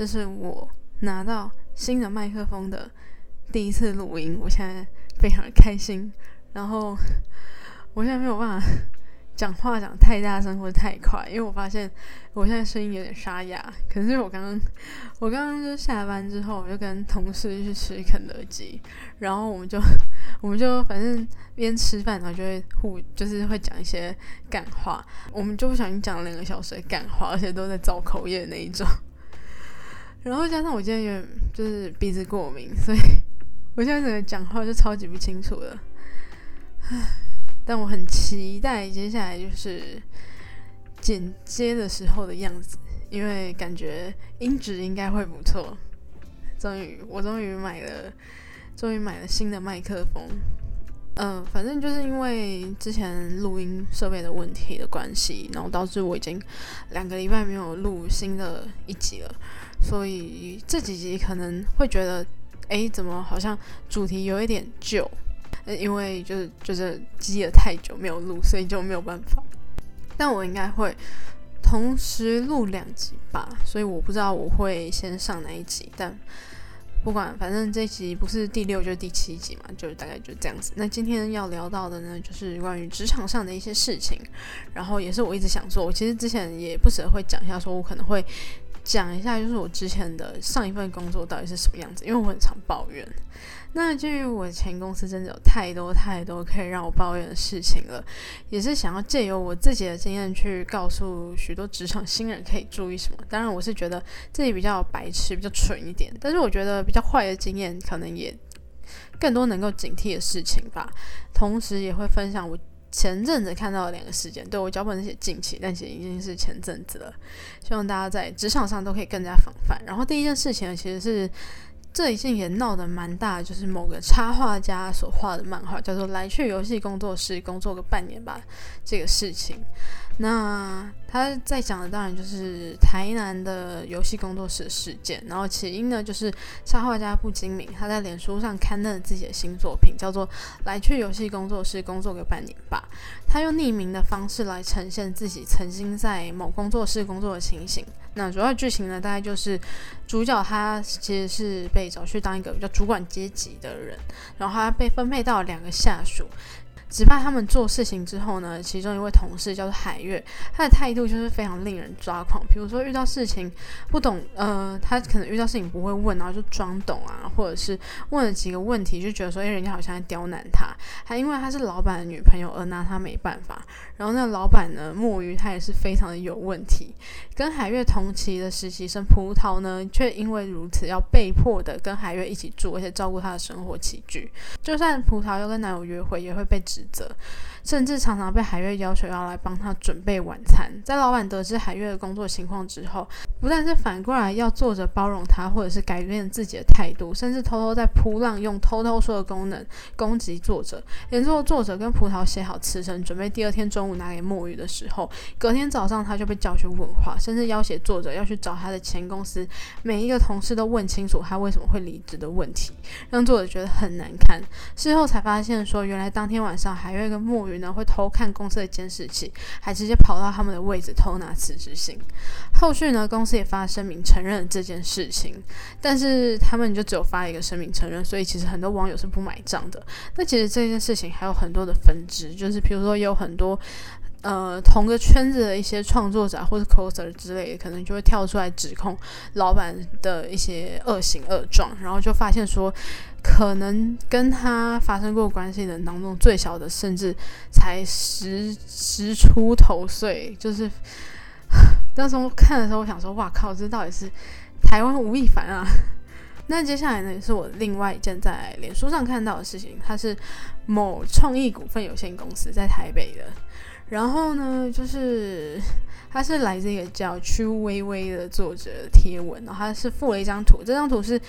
这是我拿到新的麦克风的第一次录音，我现在非常的开心。然后我现在没有办法讲话讲太大声或者太快，因为我发现我现在声音有点沙哑。可是我刚刚我刚刚就下班之后，我就跟同事去吃肯德基，然后我们就我们就反正边吃饭，然后就会互就是会讲一些干话，我们就不小心讲了两个小时的干话，而且都在造口业那一种。然后加上我今天有点就是鼻子过敏，所以我现在整个讲话就超级不清楚了。唉，但我很期待接下来就是剪接的时候的样子，因为感觉音质应该会不错。终于，我终于买了，终于买了新的麦克风。嗯，反正就是因为之前录音设备的问题的关系，然后导致我已经两个礼拜没有录新的一集了。所以这几集可能会觉得，哎，怎么好像主题有一点旧？因为就是就是积了太久没有录，所以就没有办法。但我应该会同时录两集吧，所以我不知道我会先上哪一集。但不管，反正这集不是第六就是第七集嘛，就大概就这样子。那今天要聊到的呢，就是关于职场上的一些事情，然后也是我一直想做。我其实之前也不舍得会讲一下，说我可能会。讲一下，就是我之前的上一份工作到底是什么样子，因为我很常抱怨。那鉴于我前公司真的有太多太多可以让我抱怨的事情了，也是想要借由我自己的经验去告诉许多职场新人可以注意什么。当然，我是觉得自己比较白痴、比较蠢一点，但是我觉得比较坏的经验可能也更多能够警惕的事情吧。同时，也会分享我。前阵子看到了两个事件，对我脚本写近期，但其实已经是前阵子了。希望大家在职场上都可以更加防范。然后第一件事情，其实是这一件也闹得蛮大，就是某个插画家所画的漫画，叫做“来去游戏工作室工作个半年吧”这个事情。那他在讲的当然就是台南的游戏工作室事件，然后起因呢就是插画家不精明，他在脸书上刊登了自己的新作品，叫做《来去游戏工作室工作个半年吧》。他用匿名的方式来呈现自己曾经在某工作室工作的情形。那主要剧情呢，大概就是主角他其实是被找去当一个比较主管阶级的人，然后他被分配到两个下属。只怕他们做事情之后呢，其中一位同事叫做海月，他的态度就是非常令人抓狂。比如说遇到事情不懂，呃，他可能遇到事情不会问，然后就装懂啊，或者是问了几个问题就觉得说，哎，人家好像在刁难他，还因为他是老板的女朋友而拿他没办法。然后那个老板呢，墨鱼他也是非常的有问题。跟海月同期的实习生葡萄呢，却因为如此要被迫的跟海月一起住，而且照顾他的生活起居。就算葡萄要跟男友约会，也会被指。指责，甚至常常被海月要求要来帮他准备晚餐。在老板得知海月的工作情况之后，不但是反过来要做着包容他，或者是改变自己的态度，甚至偷偷在扑浪用偷偷说的功能攻击作者。连做作者跟葡萄写好辞呈，准备第二天中午拿给墨鱼的时候，隔天早上他就被叫去问话，甚至要挟作者要去找他的前公司每一个同事都问清楚他为什么会离职的问题，让作者觉得很难堪。事后才发现说，原来当天晚上。海月跟墨鱼呢会偷看公司的监视器，还直接跑到他们的位置偷拿辞职信。后续呢，公司也发声明承认这件事情，但是他们就只有发一个声明承认，所以其实很多网友是不买账的。那其实这件事情还有很多的分支，就是比如说有很多呃同个圈子的一些创作者或者 coser 之类的，可能就会跳出来指控老板的一些恶行恶状，然后就发现说。可能跟他发生过关系的人当中，最小的甚至才十十出头岁，就是 当时我看的时候，我想说，哇靠，这到底是台湾吴亦凡啊？那接下来呢，也是我另外一件在脸书上看到的事情，它是某创意股份有限公司在台北的，然后呢，就是 它是来自一个叫屈微微的作者贴文，然后他是附了一张图，这张图是。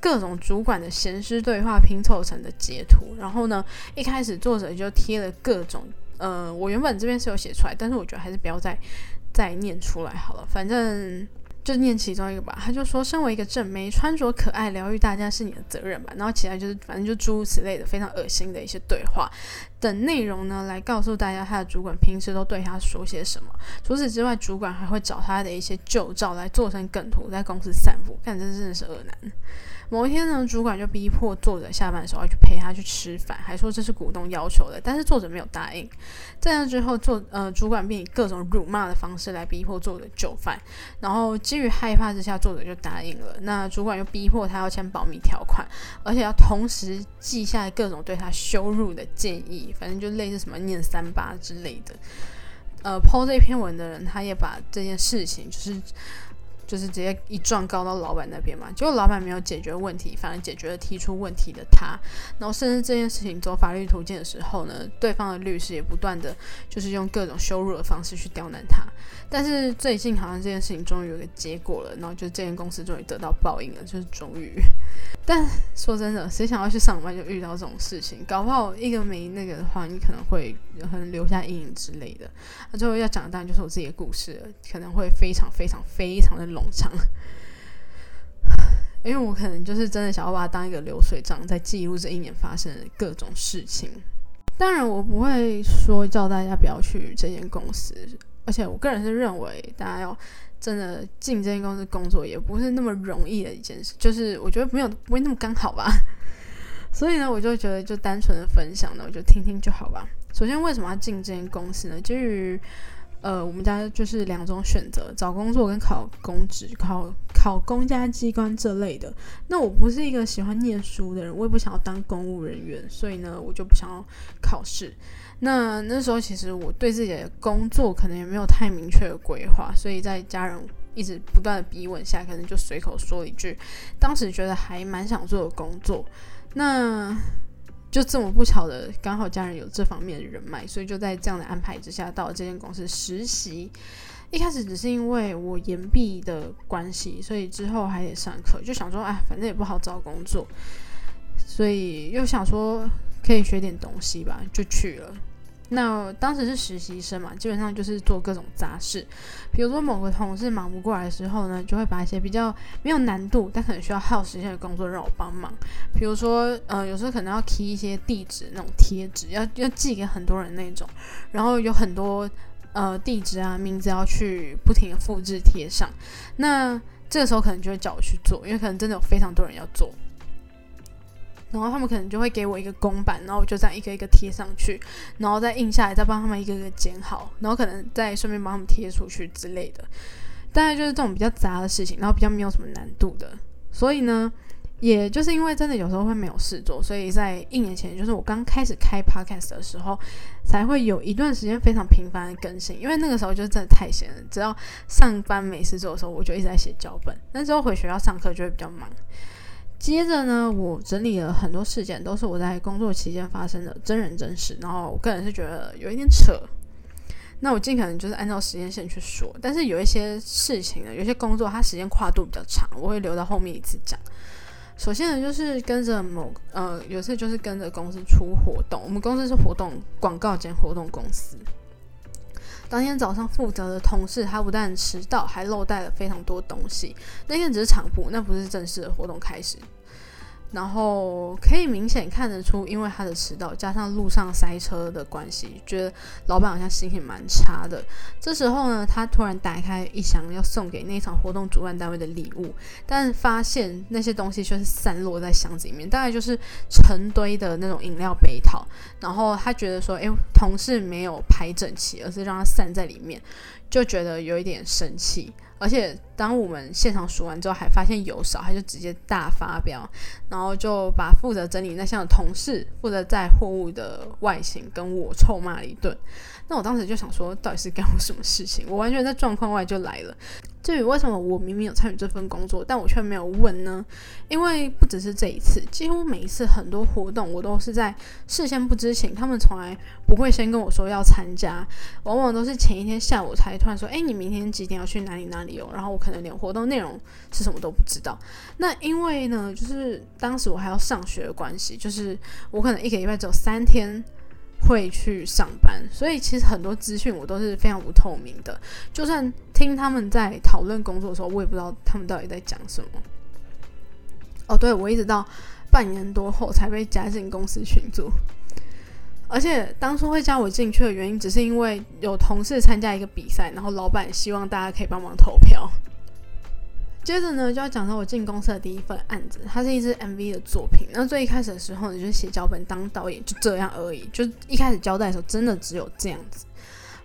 各种主管的闲师对话拼凑成的截图，然后呢，一开始作者就贴了各种，呃，我原本这边是有写出来，但是我觉得还是不要再再念出来好了。反正就念其中一个吧，他就说，身为一个正妹，穿着可爱，疗愈大家是你的责任吧。然后其他就是反正就诸如此类的非常恶心的一些对话等内容呢，来告诉大家他的主管平时都对他说些什么。除此之外，主管还会找他的一些旧照来做成梗图，在公司散布。看，这真的是恶男。某一天呢，主管就逼迫作者下班的时候要去陪他去吃饭，还说这是股东要求的，但是作者没有答应。在那之后，作呃主管便以各种辱骂的方式来逼迫作者就范，然后基于害怕之下，作者就答应了。那主管又逼迫他要签保密条款，而且要同时记下各种对他羞辱的建议，反正就类似什么念三八之类的。呃，抛这篇文的人，他也把这件事情就是。就是直接一状告到老板那边嘛，结果老板没有解决问题，反而解决了提出问题的他。然后甚至这件事情走法律途径的时候呢，对方的律师也不断的就是用各种羞辱的方式去刁难他。但是最近好像这件事情终于有个结果了，然后就这间公司终于得到报应了，就是终于。但说真的，谁想要去上班就遇到这种事情？搞不好一个没那个的话，你可能会可能留下阴影之类的。那最后要讲的当然就是我自己的故事，可能会非常非常非常的冷冗长，因为我可能就是真的想要把它当一个流水账，在记录这一年发生的各种事情。当然，我不会说叫大家不要去这间公司，而且我个人是认为大家要。真的进这间公司工作也不是那么容易的一件事，就是我觉得没有不会那么刚好吧。所以呢，我就觉得就单纯的分享呢，我就听听就好吧。首先，为什么要进这间公司呢？基于呃，我们家就是两种选择：找工作跟考公职、考考公家机关这类的。那我不是一个喜欢念书的人，我也不想要当公务人员，所以呢，我就不想要考试。那那时候其实我对自己的工作可能也没有太明确的规划，所以在家人一直不断的逼问下，可能就随口说一句，当时觉得还蛮想做的工作。那就这么不巧的，刚好家人有这方面的人脉，所以就在这样的安排之下，到了这间公司实习。一开始只是因为我延毕的关系，所以之后还得上课，就想说，哎，反正也不好找工作，所以又想说可以学点东西吧，就去了。那当时是实习生嘛，基本上就是做各种杂事，比如说某个同事忙不过来的时候呢，就会把一些比较没有难度但可能需要耗时间的工作让我帮忙。比如说，呃，有时候可能要贴一些地址那种贴纸，要要寄给很多人那种，然后有很多呃地址啊名字要去不停的复制贴上。那这个时候可能就会叫我去做，因为可能真的有非常多人要做。然后他们可能就会给我一个公版，然后我就这样一个一个贴上去，然后再印下来，再帮他们一个个剪好，然后可能再顺便帮他们贴出去之类的。大概就是这种比较杂的事情，然后比较没有什么难度的。所以呢，也就是因为真的有时候会没有事做，所以在一年前，就是我刚开始开 podcast 的时候，才会有一段时间非常频繁的更新。因为那个时候就真的太闲了，只要上班没事做的时候，我就一直在写脚本。那时候回学校上课就会比较忙。接着呢，我整理了很多事件，都是我在工作期间发生的真人真事。然后我个人是觉得有一点扯，那我尽可能就是按照时间线去说。但是有一些事情呢，有些工作它时间跨度比较长，我会留到后面一次讲。首先呢，就是跟着某呃，有次就是跟着公司出活动，我们公司是活动广告兼活动公司。当天早上负责的同事，他不但迟到，还漏带了非常多东西。那天只是场部，那不是正式的活动开始。然后可以明显看得出，因为他的迟到加上路上塞车的关系，觉得老板好像心情蛮差的。这时候呢，他突然打开一箱要送给那场活动主办单位的礼物，但发现那些东西却是散落在箱子里面，大概就是成堆的那种饮料杯套。然后他觉得说，诶，同事没有排整齐，而是让它散在里面，就觉得有一点生气。而且当我们现场数完之后，还发现油少，他就直接大发飙，然后就把负责整理那箱的同事、负责载货物的外形跟我臭骂了一顿。那我当时就想说，到底是干我什么事情？我完全在状况外就来了。至于为什么我明明有参与这份工作，但我却没有问呢？因为不只是这一次，几乎每一次很多活动，我都是在事先不知情，他们从来不会先跟我说要参加，往往都是前一天下午才突然说：“哎，你明天几点要去哪里哪里哦？”然后我可能连活动内容是什么都不知道。那因为呢，就是当时我还要上学的关系，就是我可能一个礼拜只有三天。会去上班，所以其实很多资讯我都是非常不透明的。就算听他们在讨论工作的时候，我也不知道他们到底在讲什么。哦，对，我一直到半年多后才被加进公司群组，而且当初会加我进去的原因，只是因为有同事参加一个比赛，然后老板希望大家可以帮忙投票。接着呢，就要讲到我进公司的第一份案子，它是一支 MV 的作品。那最一开始的时候呢，就是写脚本当导演，就这样而已。就一开始交代的时候，真的只有这样子。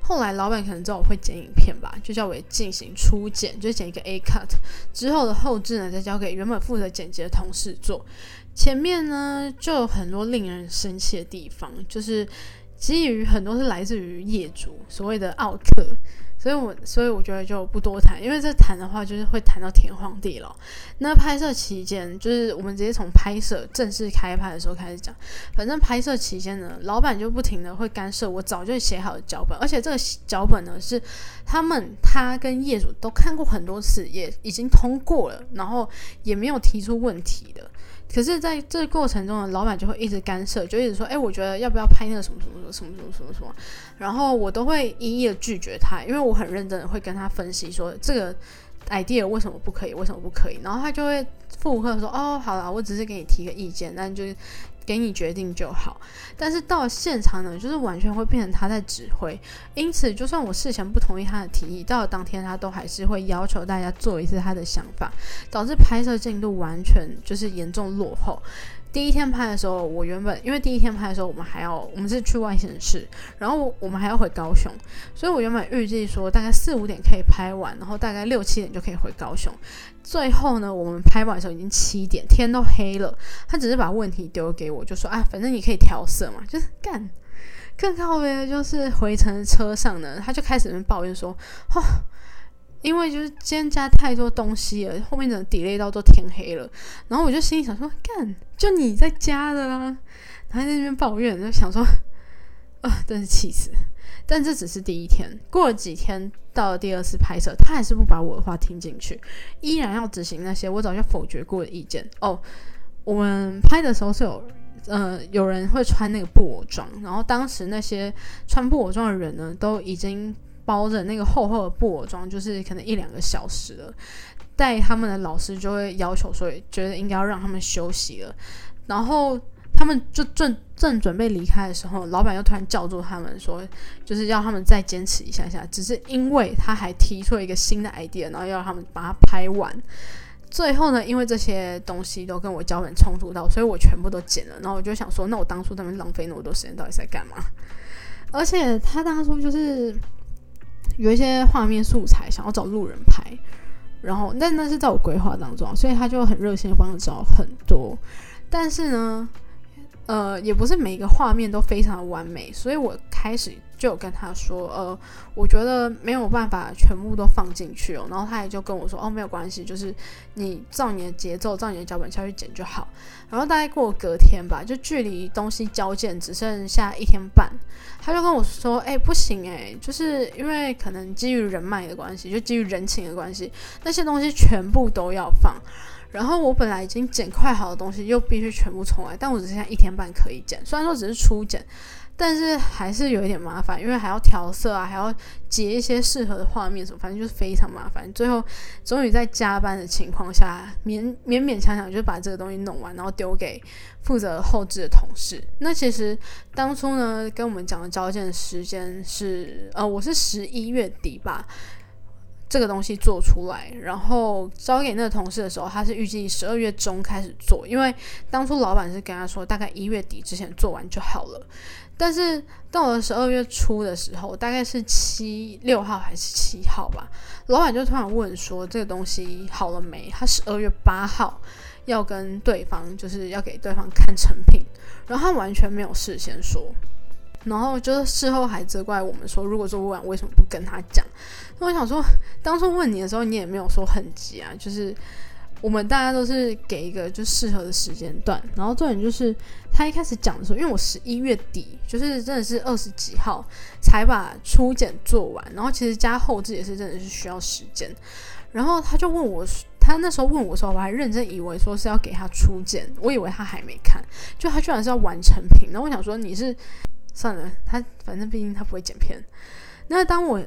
后来老板可能知道我会剪影片吧，就叫我进行初剪，就剪一个 A cut。之后的后置呢，再交给原本负责剪辑的同事做。前面呢，就有很多令人生气的地方，就是基于很多是来自于业主所谓的奥特。所以，我所以我觉得就不多谈，因为这谈的话就是会谈到天荒地老。那拍摄期间，就是我们直接从拍摄正式开拍的时候开始讲。反正拍摄期间呢，老板就不停的会干涉我早就写好的脚本，而且这个脚本呢是他们他跟业主都看过很多次，也已经通过了，然后也没有提出问题的。可是，在这过程中，老板就会一直干涉，就一直说：“哎，我觉得要不要拍那个什么什么什么什么什么什么。”然后我都会一一的拒绝他，因为我很认真的会跟他分析说这个 idea 为什么不可以，为什么不可以。然后他就会附和说：“哦，好了，我只是给你提个意见，但就。”给你决定就好，但是到了现场呢，就是完全会变成他在指挥。因此，就算我事前不同意他的提议，到了当天他都还是会要求大家做一次他的想法，导致拍摄进度完全就是严重落后。第一天拍的时候，我原本因为第一天拍的时候，我们还要我们是去外县市，然后我们还要回高雄，所以我原本预计说大概四五点可以拍完，然后大概六七点就可以回高雄。最后呢，我们拍完的时候已经七点，天都黑了。他只是把问题丢给我，就说啊，反正你可以调色嘛，就是干。更靠背的就是回程车上呢，他就开始抱怨说，哦。因为就是今天加太多东西了，后面整个 delay 到都天黑了。然后我就心里想说，干，就你在加的啦。他在那边抱怨，就想说，啊，真是气死。但这只是第一天，过了几天，到了第二次拍摄，他还是不把我的话听进去，依然要执行那些我早就否决过的意见。哦，我们拍的时候是有，呃，有人会穿那个布偶装，然后当时那些穿布偶装的人呢，都已经。包着那个厚厚的布偶装，就是可能一两个小时了。带他们的老师就会要求说，觉得应该要让他们休息了。然后他们就正正准备离开的时候，老板又突然叫住他们说，就是要他们再坚持一下下。只是因为他还提出了一个新的 idea，然后要他们把它拍完。最后呢，因为这些东西都跟我脚本冲突到，所以我全部都剪了。然后我就想说，那我当初他们浪费那么多时间，到底在干嘛？而且他当初就是。有一些画面素材想要找路人拍，然后但那是在我规划当中，所以他就很热心帮我找很多。但是呢，呃，也不是每一个画面都非常的完美，所以我开始。就有跟他说，呃，我觉得没有办法全部都放进去哦。然后他也就跟我说，哦，没有关系，就是你照你的节奏，照你的脚本下去剪就好。然后大概过隔天吧，就距离东西交件只剩下一天半，他就跟我说，哎，不行哎，就是因为可能基于人脉的关系，就基于人情的关系，那些东西全部都要放。然后我本来已经剪快好的东西，又必须全部重来，但我只剩下一天半可以剪，虽然说只是初剪。但是还是有一点麻烦，因为还要调色啊，还要截一些适合的画面什么，反正就是非常麻烦。最后终于在加班的情况下，勉勉勉强强就把这个东西弄完，然后丢给负责后置的同事。那其实当初呢，跟我们讲的交件时间是，呃，我是十一月底吧，这个东西做出来，然后交给那个同事的时候，他是预计十二月中开始做，因为当初老板是跟他说，大概一月底之前做完就好了。但是到了十二月初的时候，大概是七六号还是七号吧，老板就突然问说：“这个东西好了没？”他十二月八号要跟对方，就是要给对方看成品，然后他完全没有事先说，然后就是事后还责怪我们说：“如果做不完，为什么不跟他讲？”那我想说，当初问你的时候，你也没有说很急啊，就是。我们大家都是给一个就适合的时间段，然后重点就是他一开始讲的时候，因为我十一月底就是真的是二十几号才把初检做完，然后其实加后置也是真的是需要时间，然后他就问我，他那时候问我说，我还认真以为说是要给他初检，我以为他还没看，就他居然是要完成品，那我想说你是算了，他反正毕竟他不会剪片。那当我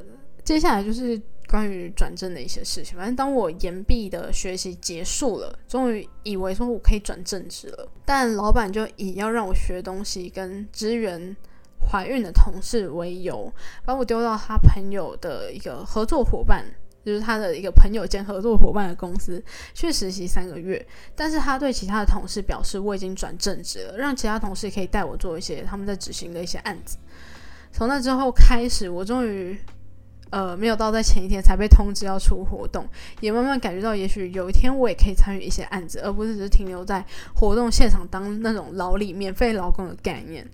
接下来就是关于转正的一些事情。反正当我研毕的学习结束了，终于以为说我可以转正职了，但老板就以要让我学东西跟支援怀孕的同事为由，把我丢到他朋友的一个合作伙伴。就是他的一个朋友兼合作伙伴的公司去实习三个月，但是他对其他的同事表示我已经转正职了，让其他同事可以带我做一些他们在执行的一些案子。从那之后开始，我终于呃没有到在前一天才被通知要出活动，也慢慢感觉到也许有一天我也可以参与一些案子，而不是只是停留在活动现场当那种劳力免费劳工的概念。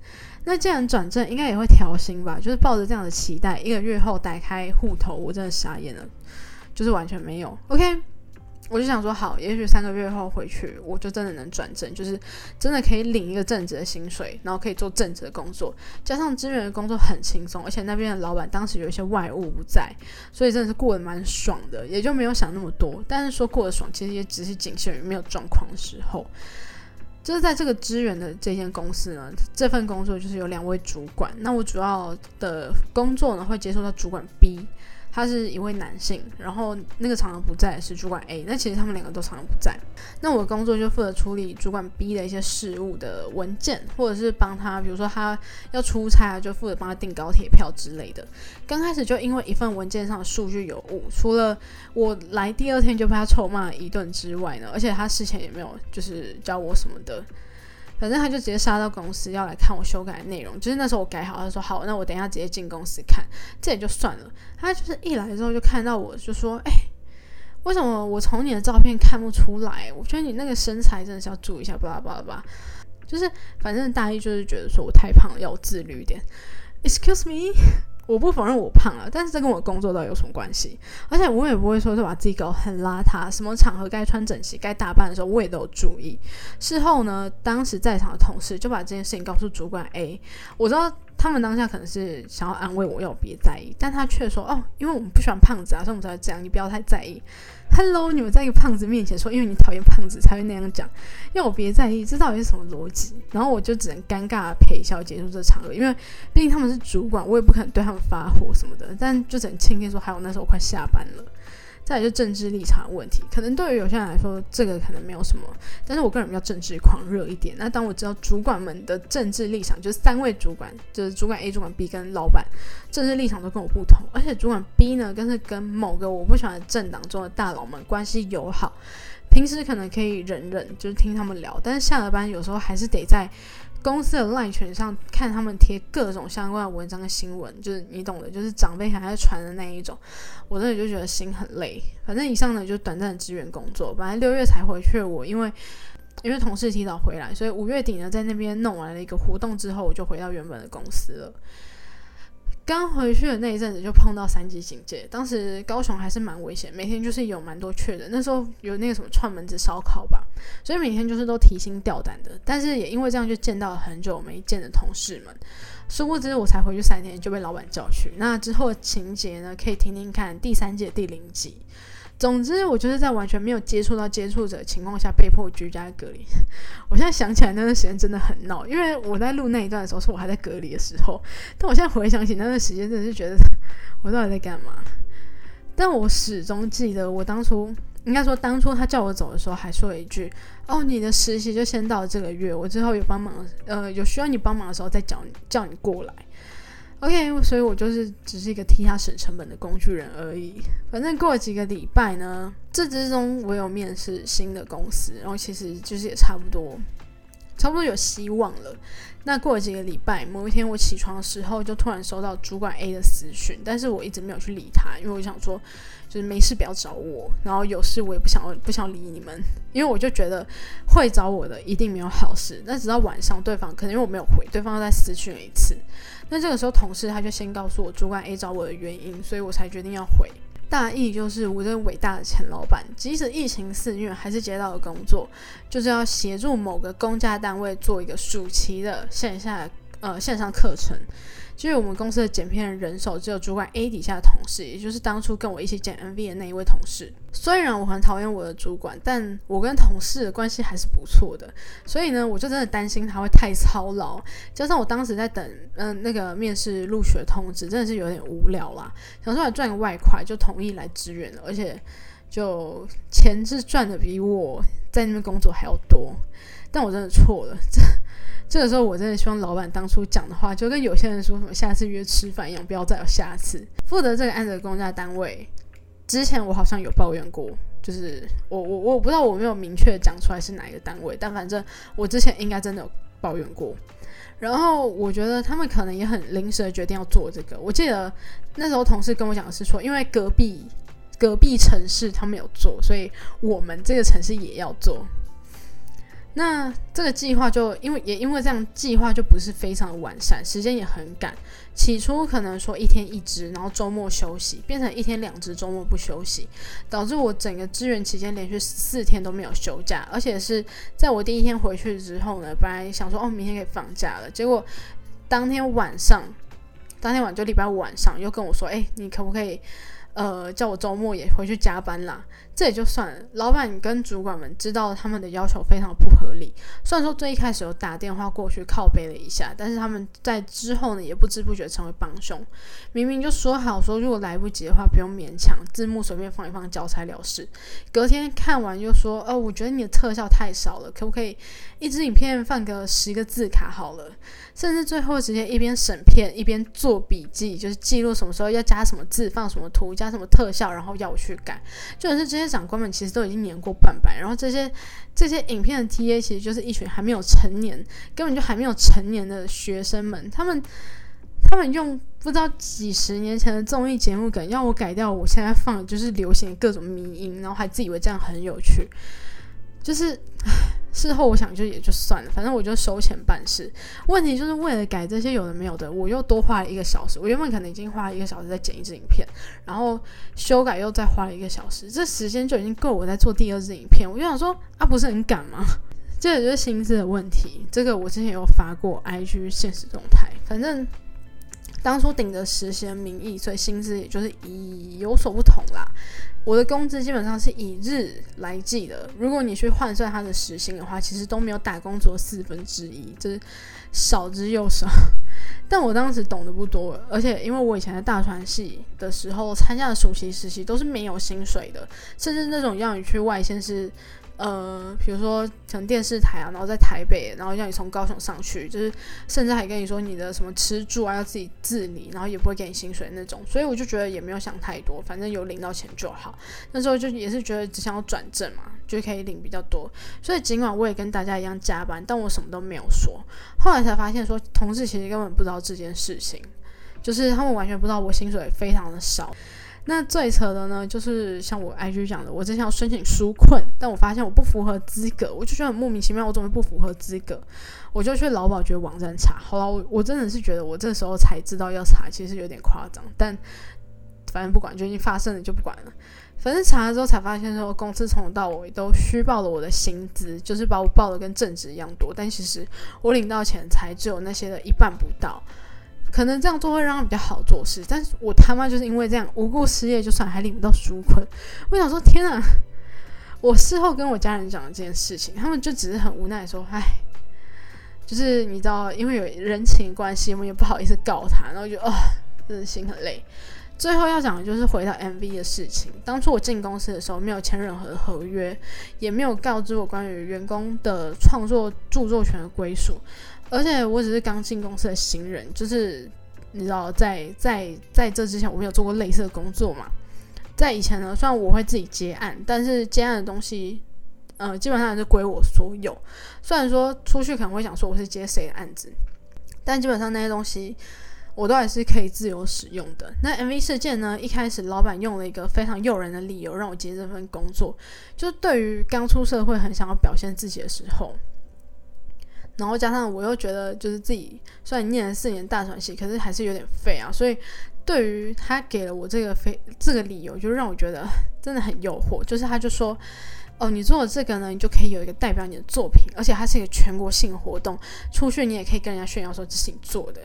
那既然转正，应该也会调薪吧？就是抱着这样的期待，一个月后打开户头，我真的傻眼了。就是完全没有，OK，我就想说好，也许三个月后回去，我就真的能转正，就是真的可以领一个正职的薪水，然后可以做正职的工作，加上支援的工作很轻松，而且那边的老板当时有一些外务不在，所以真的是过得蛮爽的，也就没有想那么多。但是说过得爽，其实也只是仅限于没有状况的时候。就是在这个支援的这间公司呢，这份工作就是有两位主管，那我主要的工作呢会接受到主管 B。他是一位男性，然后那个常常不在是主管 A，那其实他们两个都常常不在。那我的工作就负责处理主管 B 的一些事务的文件，或者是帮他，比如说他要出差，就负责帮他订高铁票之类的。刚开始就因为一份文件上的数据有误，除了我来第二天就被他臭骂一顿之外呢，而且他事前也没有就是教我什么的。反正他就直接杀到公司要来看我修改的内容，就是那时候我改好，他说好，那我等一下直接进公司看，这也就算了。他就是一来之后就看到我就说，哎，为什么我从你的照片看不出来？我觉得你那个身材真的是要注意一下，巴拉巴拉巴拉。就是反正大意就是觉得说我太胖了，要自律一点。Excuse me。我不否认我胖了，但是这跟我工作到底有什么关系？而且我也不会说是把自己搞很邋遢，什么场合该穿整齐、该打扮的时候，我也都有注意。事后呢，当时在场的同事就把这件事情告诉主管 A，我知道他们当下可能是想要安慰我，要别在意，但他却说：“哦，因为我们不喜欢胖子啊，所以我们才会这样，你不要太在意。” Hello，你们在一个胖子面前说，因为你讨厌胖子才会那样讲，要我别在意，这到底是什么逻辑？然后我就只能尴尬陪笑结束这场合，因为毕竟他们是主管，我也不可能对他们发火什么的，但就只能庆幸说，还有那时候快下班了。再来就政治立场问题，可能对于有些人来说，这个可能没有什么，但是我个人比较政治狂热一点。那当我知道主管们的政治立场，就是三位主管，就是主管 A、主管 B 跟老板，政治立场都跟我不同，而且主管 B 呢，更是跟某个我不喜欢的政党中的大佬们关系友好，平时可能可以忍忍，就是听他们聊，但是下了班有时候还是得在。公司的 Line 群上看他们贴各种相关的文章跟新闻，就是你懂的，就是长辈还在传的那一种，我真的就觉得心很累。反正以上呢就短暂的支援工作，本来六月才回去，我因为 因为同事提早回来，所以五月底呢在那边弄完了一个活动之后，我就回到原本的公司了。刚回去的那一阵子就碰到三级警戒，当时高雄还是蛮危险，每天就是有蛮多确诊。那时候有那个什么串门子烧烤吧，所以每天就是都提心吊胆的。但是也因为这样，就见到了很久没见的同事们。殊不知我才回去三天就被老板叫去。那之后的情节呢，可以听听看第三季第零集。总之，我就是在完全没有接触到接触者的情况下被迫居家隔离。我现在想起来那段时间真的很闹，因为我在录那一段的时候是我还在隔离的时候。但我现在回想起那段时间，真的是觉得我到底在干嘛？但我始终记得，我当初应该说当初他叫我走的时候，还说了一句：“哦，你的实习就先到这个月，我之后有帮忙，呃，有需要你帮忙的时候再叫你叫你过来。” OK，所以我就是只是一个替他省成本的工具人而已。反正过了几个礼拜呢，这之中我有面试新的公司，然后其实就是也差不多，差不多有希望了。那过了几个礼拜，某一天我起床的时候，就突然收到主管 A 的私讯，但是我一直没有去理他，因为我想说，就是没事不要找我，然后有事我也不想不想理你们，因为我就觉得会找我的一定没有好事。那直到晚上，对方可能因为我没有回，对方又再私讯了一次。那这个时候，同事他就先告诉我主管 A 找我的原因，所以我才决定要回。大意就是，我这个伟大的前老板，即使疫情肆虐，还是接到了工作，就是要协助某个公家单位做一个暑期的线下呃线上课程。就是我们公司的剪片人手只有主管 A 底下的同事，也就是当初跟我一起剪 MV 的那一位同事。虽然我很讨厌我的主管，但我跟同事的关系还是不错的。所以呢，我就真的担心他会太操劳，加上我当时在等嗯那个面试入学通知，真的是有点无聊啦。想说来赚个外快，就同意来支援了，而且就钱是赚的比我在那边工作还要多。但我真的错了，这 这个时候我真的希望老板当初讲的话，就跟有些人说什么下次约吃饭一样，不要再有下次。负责这个案子的公家单位，之前我好像有抱怨过，就是我我我不知道我没有明确讲出来是哪一个单位，但反正我之前应该真的有抱怨过。然后我觉得他们可能也很临时的决定要做这个。我记得那时候同事跟我讲的是说，因为隔壁隔壁城市他们有做，所以我们这个城市也要做。那这个计划就因为也因为这样，计划就不是非常的完善，时间也很赶。起初可能说一天一只，然后周末休息，变成一天两只，周末不休息，导致我整个支援期间连续四天都没有休假，而且是在我第一天回去之后呢，本来想说哦明天可以放假了，结果当天晚上，当天晚就礼拜五晚上又跟我说，哎，你可不可以？呃，叫我周末也回去加班啦，这也就算了。老板跟主管们知道他们的要求非常不合理，虽然说最一开始有打电话过去靠背了一下，但是他们在之后呢，也不知不觉成为帮凶。明明就说好说，如果来不及的话，不用勉强，字幕随便放一放，交差了事。隔天看完又说，哦，我觉得你的特效太少了，可不可以一支影片放个十个字卡好了？甚至最后直接一边审片一边做笔记，就是记录什么时候要加什么字，放什么图。加什么特效，然后要我去改，就是直接长官们其实都已经年过半百，然后这些这些影片的 T A 其实就是一群还没有成年，根本就还没有成年的学生们，他们他们用不知道几十年前的综艺节目梗，要我改掉我现在放的就是流行各种迷音，然后还自以为这样很有趣，就是。事后我想就也就算了，反正我就收钱办事。问题就是为了改这些有的没有的，我又多花了一个小时。我原本可能已经花了一个小时在剪一支影片，然后修改又再花了一个小时，这时间就已经够我在做第二支影片。我就想说啊，不是很赶吗？这也就是薪资的问题。这个我之前有发过 IG 现实动态，反正当初顶着实习的名义，所以薪资也就是以有所不同啦。我的工资基本上是以日来计的，如果你去换算它的时薪的话，其实都没有打工族四分之一，就是少之又少。但我当时懂得不多，而且因为我以前在大船系的时候参加的暑期实习都是没有薪水的，甚至那种要你去外县是。呃，比如说像电视台啊，然后在台北，然后让你从高雄上去，就是甚至还跟你说你的什么吃住啊要自己自理，然后也不会给你薪水那种，所以我就觉得也没有想太多，反正有领到钱就好。那时候就也是觉得只想要转正嘛，就可以领比较多。所以尽管我也跟大家一样加班，但我什么都没有说。后来才发现说，同事其实根本不知道这件事情，就是他们完全不知道我薪水非常的少。那最扯的呢，就是像我 IG 讲的，我之前要申请纾困，但我发现我不符合资格，我就觉得很莫名其妙，我怎么不符合资格？我就去劳保局网站查，好了，我我真的是觉得我这时候才知道要查，其实有点夸张，但反正不管，就已经发生了就不管了。反正查了之后才发现，说公司从头到尾都虚报了我的薪资，就是把我报的跟正职一样多，但其实我领到钱才只有那些的一半不到。可能这样做会让他比较好做事，但是我他妈就是因为这样无故失业，就算还领不到纾困。我想说，天啊！我事后跟我家人讲了这件事情，他们就只是很无奈说：“哎，就是你知道，因为有人情关系，我们也不好意思告他。”然后就啊，真的心很累。最后要讲的就是回到 MV 的事情。当初我进公司的时候，没有签任何合约，也没有告知我关于员工的创作著作权的归属。而且我只是刚进公司的新人，就是你知道，在在在这之前我没有做过类似的工作嘛。在以前呢，虽然我会自己接案，但是接案的东西，呃，基本上是归我所有。虽然说出去可能会想说我是接谁的案子，但基本上那些东西我都还是可以自由使用的。那 MV 事件呢，一开始老板用了一个非常诱人的理由让我接这份工作，就是对于刚出社会很想要表现自己的时候。然后加上我又觉得，就是自己虽然念了四年大传系，可是还是有点废啊。所以对于他给了我这个非这个理由，就让我觉得真的很诱惑。就是他就说，哦，你做了这个呢，你就可以有一个代表你的作品，而且它是一个全国性活动，出去你也可以跟人家炫耀说这是你做的。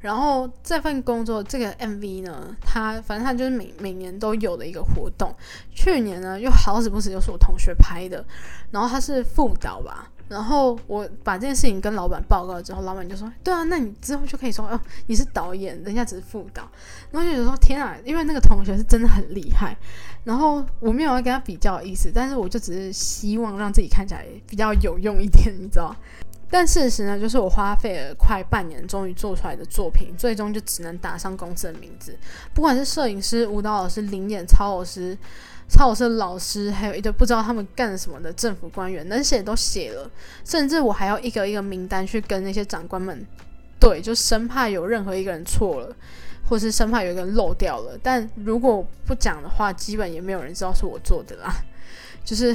然后这份工作这个 MV 呢，它反正它就是每每年都有的一个活动。去年呢，又好死不死又是我同学拍的，然后他是副导吧。然后我把这件事情跟老板报告之后，老板就说：“对啊，那你之后就可以说哦，你是导演，人家只是副导。”然后就觉得说：“天啊，因为那个同学是真的很厉害。”然后我没有要跟他比较的意思，但是我就只是希望让自己看起来比较有用一点，你知道。但事实呢，就是我花费了快半年，终于做出来的作品，最终就只能打上公司的名字。不管是摄影师、舞蹈老师、灵演、操老师、操老师的老师，还有一堆不知道他们干什么的政府官员，能写都写了，甚至我还要一个一个名单去跟那些长官们对，就生怕有任何一个人错了，或是生怕有一个人漏掉了。但如果不讲的话，基本也没有人知道是我做的啦，就是。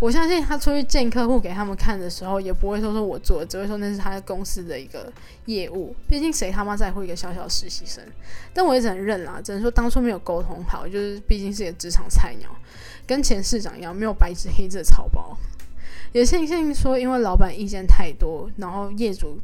我相信他出去见客户给他们看的时候，也不会说是我做，只会说那是他公司的一个业务。毕竟谁他妈在乎一个小小实习生？但我也只能认啦，只能说当初没有沟通好，就是毕竟是一个职场菜鸟，跟前市长一样，没有白纸黑字的草包。也庆幸说，因为老板意见太多，然后业主。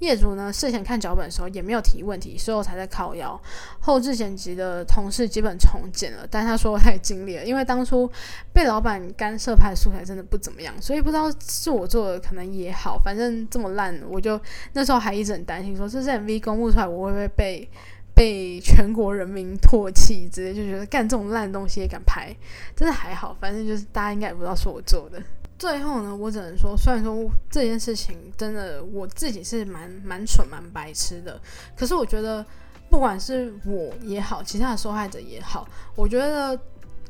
业主呢，事前看脚本的时候也没有提问题，所以我才在靠腰。后置剪辑的同事基本重剪了，但他说太尽力了，因为当初被老板干涉拍素材真的不怎么样，所以不知道是我做的可能也好，反正这么烂，我就那时候还一直很担心，说这 MV 公布出来，我会不会被被全国人民唾弃直接，就觉得干这种烂东西也敢拍，真的还好，反正就是大家应该也不知道是我做的。最后呢，我只能说，虽然说这件事情真的我自己是蛮蛮蠢、蛮白痴的，可是我觉得，不管是我也好，其他的受害者也好，我觉得，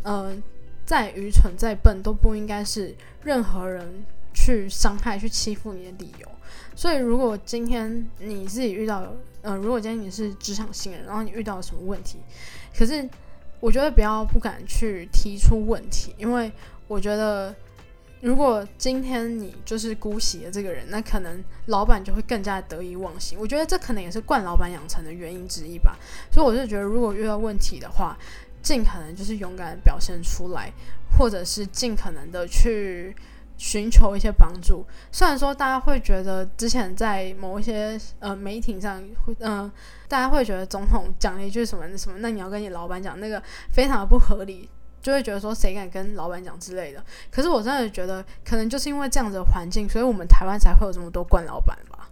呃，再愚蠢、再笨都不应该是任何人去伤害、去欺负你的理由。所以，如果今天你自己遇到，呃，如果今天你是职场新人，然后你遇到了什么问题，可是我觉得不要不敢去提出问题，因为我觉得。如果今天你就是姑息了这个人，那可能老板就会更加得意忘形。我觉得这可能也是惯老板养成的原因之一吧。所以我就觉得，如果遇到问题的话，尽可能就是勇敢表现出来，或者是尽可能的去寻求一些帮助。虽然说大家会觉得之前在某一些呃媒体上，会嗯，大家会觉得总统讲了一句什么什么，那你要跟你老板讲那个非常的不合理。就会觉得说谁敢跟老板讲之类的，可是我真的觉得可能就是因为这样子的环境，所以我们台湾才会有这么多惯老板吧？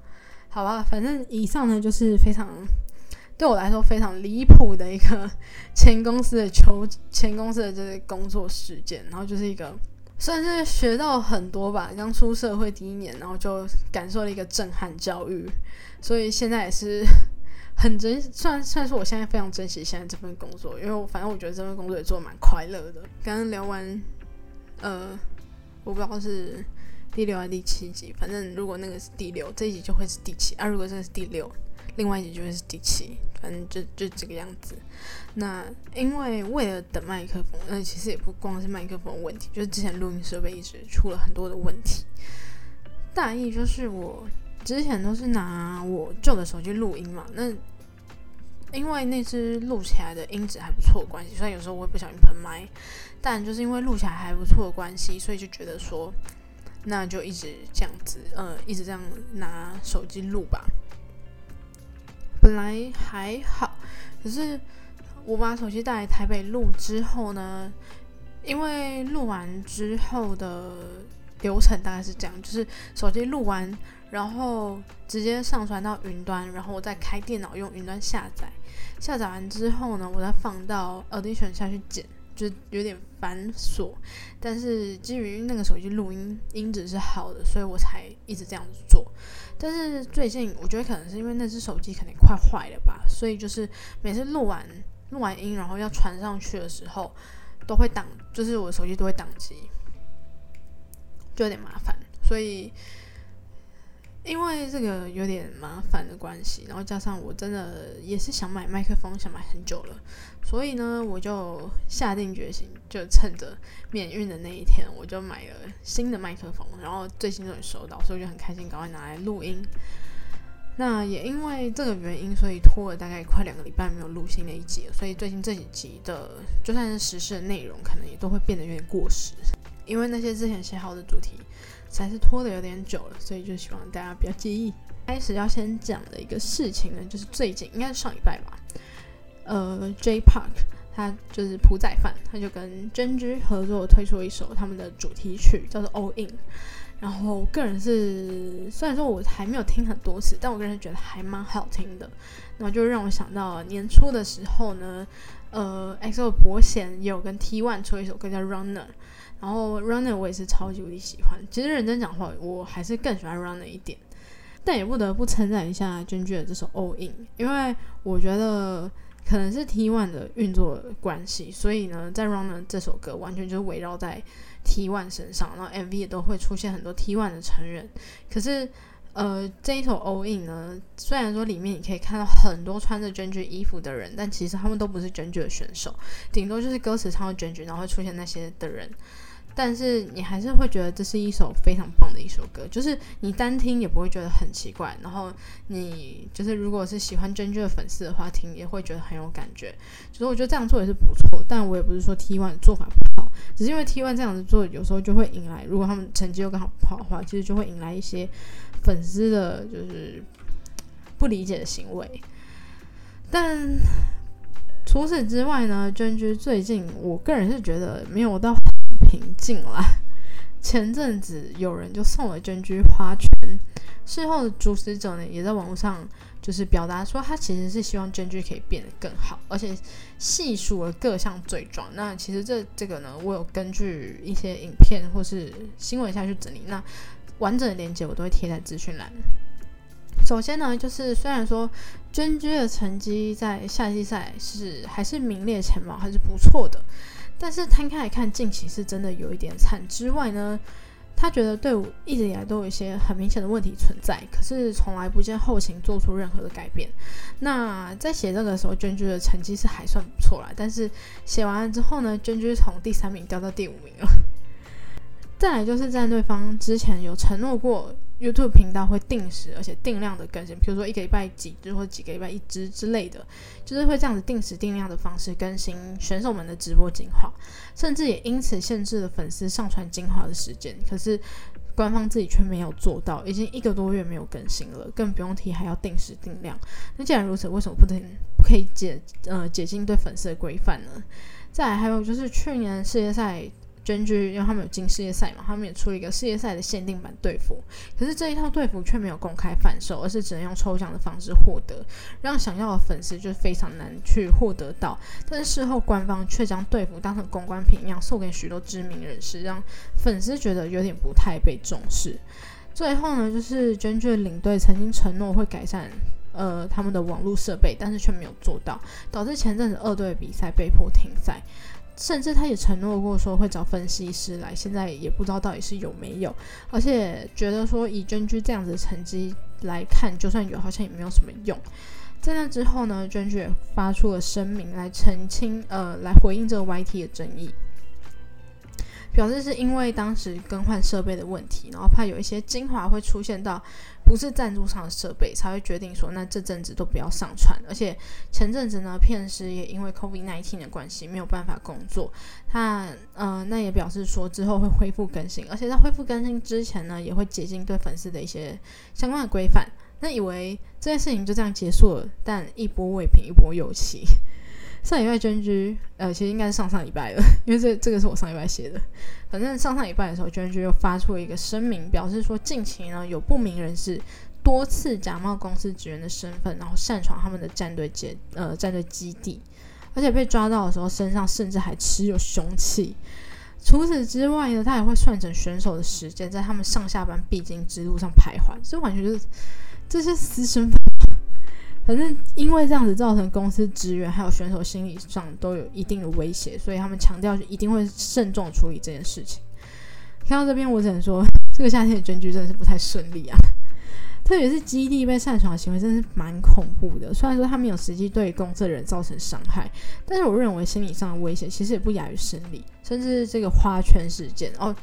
好吧，反正以上呢就是非常对我来说非常离谱的一个前公司的求前公司的这个工作事件，然后就是一个算是学到很多吧，刚出社会第一年，然后就感受了一个震撼教育，所以现在也是。很珍，算算是我现在非常珍惜现在这份工作，因为我反正我觉得这份工作也做的蛮快乐的。刚刚聊完，呃，我不知道是第六还是第七集，反正如果那个是第六，这一集就会是第七；啊，如果这个是第六，另外一集就会是第七。反正就就这个样子。那因为为了等麦克风，那其实也不光是麦克风问题，就是之前录音设备一直出了很多的问题。大意就是我。之前都是拿我旧的手机录音嘛，那因为那只录起来的音质还不错的关系，虽然有时候我会不小心喷麦，但就是因为录起来还不错的关系，所以就觉得说，那就一直这样子，呃，一直这样拿手机录吧。本来还好，可是我把手机带来台北录之后呢，因为录完之后的流程大概是这样，就是手机录完。然后直接上传到云端，然后我再开电脑用云端下载。下载完之后呢，我再放到 Audition 下去剪，就有点繁琐。但是基于那个手机录音音质是好的，所以我才一直这样子做。但是最近我觉得可能是因为那只手机肯定快坏了吧，所以就是每次录完录完音，然后要传上去的时候，都会挡，就是我手机都会宕机，就有点麻烦。所以。因为这个有点麻烦的关系，然后加上我真的也是想买麦克风，想买很久了，所以呢，我就下定决心，就趁着免运的那一天，我就买了新的麦克风，然后最新终于收到，所以我就很开心，赶快拿来录音。那也因为这个原因，所以拖了大概快两个礼拜没有录新的一集，所以最近这几集的就算是实事的内容，可能也都会变得有点过时，因为那些之前写好的主题。才是拖的有点久了，所以就希望大家不要介意。开始要先讲的一个事情呢，就是最近应该是上礼拜吧，呃，J Park 他就是朴宰范，他就跟真居合作推出一首他们的主题曲，叫做 All In。然后个人是虽然说我还没有听很多次，但我个人觉得还蛮好听的。然后就让我想到年初的时候呢，呃，XO 伯贤也有跟 T One 出一首歌叫 Runner。然后 Runner 我也是超级无敌喜欢。其实认真讲话，我还是更喜欢 Runner 一点。但也不得不称赞一下娟娟的这首 All In，因为我觉得可能是 T One 的运作关系，所以呢，在 Runner 这首歌完全就是围绕在 T One 身上，然后 MV 也都会出现很多 T One 的成员。可是，呃，这一首 All In 呢，虽然说里面你可以看到很多穿着娟娟衣服的人，但其实他们都不是娟娟的选手，顶多就是歌词唱到娟娟，然后会出现那些的人。但是你还是会觉得这是一首非常棒的一首歌，就是你单听也不会觉得很奇怪。然后你就是如果是喜欢真君的粉丝的话，听也会觉得很有感觉。其实我觉得这样做也是不错，但我也不是说 T One 做法不好，只是因为 T One 这样子做，有时候就会引来，如果他们成绩又刚好不好的话，其实就会引来一些粉丝的就是不理解的行为。但除此之外呢，娟居最近我个人是觉得没有到很。平静了。前阵子有人就送了娟居花圈，事后的主使者呢也在网络上就是表达说，他其实是希望娟居可以变得更好，而且细数了各项罪状。那其实这这个呢，我有根据一些影片或是新闻下去整理，那完整的链接我都会贴在资讯栏。首先呢，就是虽然说娟居的成绩在夏季赛是还是名列前茅，还是不错的。但是摊开来看，近期是真的有一点惨。之外呢，他觉得队伍一直以来都有一些很明显的问题存在，可是从来不见后勤做出任何的改变。那在写这个的时候，娟娟的成绩是还算不错啦。但是写完了之后呢，娟娟从第三名掉到第五名了。再来就是战队方之前有承诺过。YouTube 频道会定时而且定量的更新，比如说一个礼拜几支或者几个礼拜一只之类的，就是会这样子定时定量的方式更新选手们的直播精华，甚至也因此限制了粉丝上传精华的时间。可是官方自己却没有做到，已经一个多月没有更新了，更不用提还要定时定量。那既然如此，为什么不能不可以解呃解禁对粉丝的规范呢？再来还有就是去年世界赛。根据，因为他们有进世界赛嘛，他们也出了一个世界赛的限定版队服，可是这一套队服却没有公开贩售，而是只能用抽奖的方式获得，让想要的粉丝就非常难去获得到。但是事后官方却将队服当成公关品一样送给许多知名人士，让粉丝觉得有点不太被重视。最后呢，就是娟娟领队曾经承诺会改善呃他们的网络设备，但是却没有做到，导致前阵子二队比赛被迫停赛。甚至他也承诺过说会找分析师来，现在也不知道到底是有没有，而且觉得说以真居这样子的成绩来看，就算有好像也没有什么用。在那之后呢，真居也发出了声明来澄清，呃，来回应这个 YT 的争议。表示是因为当时更换设备的问题，然后怕有一些精华会出现到不是赞助商的设备，才会决定说那这阵子都不要上传。而且前阵子呢，片师也因为 COVID-19 的关系没有办法工作，他呃那也表示说之后会恢复更新，而且在恢复更新之前呢，也会解禁对粉丝的一些相关的规范。那以为这件事情就这样结束了，但一波未平一波又起。上礼拜捐居，呃，其实应该是上上礼拜了，因为这这个是我上礼拜写的。反正上上礼拜的时候，捐居又发出了一个声明，表示说近期呢有不明人士多次假冒公司职员的身份，然后擅闯他们的战队基呃战队基地，而且被抓到的时候身上甚至还持有凶器。除此之外呢，他也会算准选手的时间，在他们上下班必经之路上徘徊，这完全就是这些私生饭。反正因为这样子造成公司职员还有选手心理上都有一定的威胁，所以他们强调就一定会慎重处理这件事情。看到这边，我只能说这个夏天的选举真的是不太顺利啊，特别是基地被擅闯的行为，真是蛮恐怖的。虽然说他没有实际对公司的人造成伤害，但是我认为心理上的威胁其实也不亚于生理。甚至这个花圈事件哦，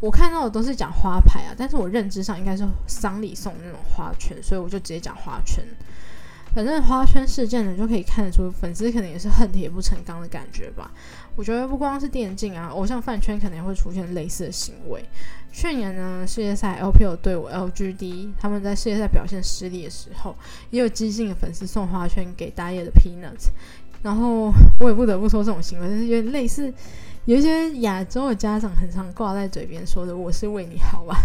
我看到的都是讲花牌啊，但是我认知上应该是丧礼送那种花圈，所以我就直接讲花圈。反正花圈事件呢，就可以看得出粉丝可能也是恨铁不成钢的感觉吧。我觉得不光是电竞啊，偶像饭圈可能也会出现类似的行为。去年呢，世界赛 LPL 队伍 LGD 他们在世界赛表现失利的时候，也有激进的粉丝送花圈给打野的 Peanut。然后我也不得不说，这种行为就是有点类似，有一些亚洲的家长很常挂在嘴边说的“我是为你好”吧。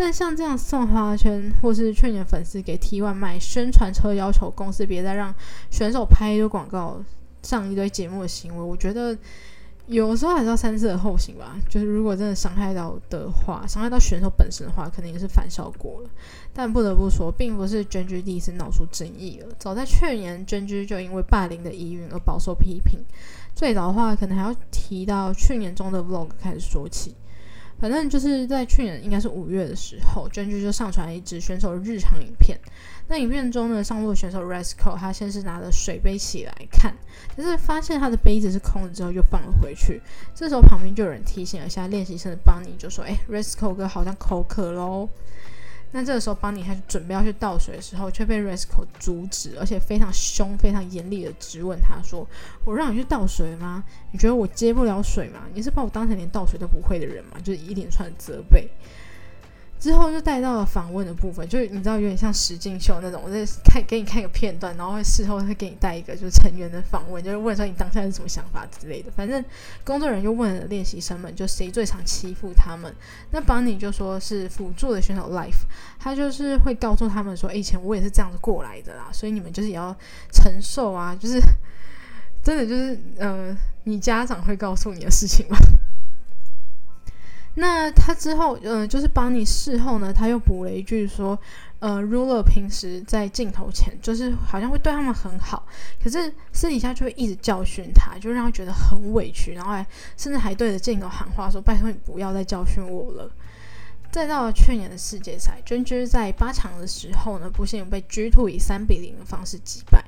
但像这样送花圈，或是劝年粉丝给 T 外卖宣传车，要求公司别再让选手拍一堆广告、上一堆节目的行为，我觉得有时候还是要三思而后行吧。就是如果真的伤害到的话，伤害到选手本身的话，可能也是反效果了。但不得不说，并不是 JNG 第一次闹出争议了。早在去年，JNG 就因为霸凌的疑云而饱受批评。最早的话，可能还要提到去年中的 Vlog 开始说起。反正就是在去年，应该是五月的时候娟娟就上传了一支选手日常影片。那影片中呢，上路选手 Rascal 他先是拿着水杯起来看，但是发现他的杯子是空的之后，又放了回去。这时候旁边就有人提醒了一下练习生的邦尼就说：“哎，Rascal 哥好像口渴喽。”那这个时候，邦尼还是准备要去倒水的时候，却被 Resco 阻止，而且非常凶、非常严厉的质问他说：“我让你去倒水吗？你觉得我接不了水吗？你是把我当成连倒水都不会的人吗？”就是一连串的责备。之后就带到了访问的部分，就是你知道有点像实境秀那种，我在看给你看一个片段，然后会事后会给你带一个就是成员的访问，就是问说你当下是什么想法之类的。反正工作人员就问了练习生们，就谁最常欺负他们。那邦尼就说是辅助的选手 Life，他就是会告诉他们说，以前我也是这样子过来的啦，所以你们就是也要承受啊，就是真的就是呃，你家长会告诉你的事情吗？那他之后，嗯，就是帮你事后呢，他又补了一句说，呃，Ruler 平时在镜头前就是好像会对他们很好，可是私底下就会一直教训他，就让他觉得很委屈，然后还甚至还对着镜头喊话说：“拜托你不要再教训我了。”再到了去年的世界赛，真真在八强的时候呢，不幸被 G Two 以三比零的方式击败。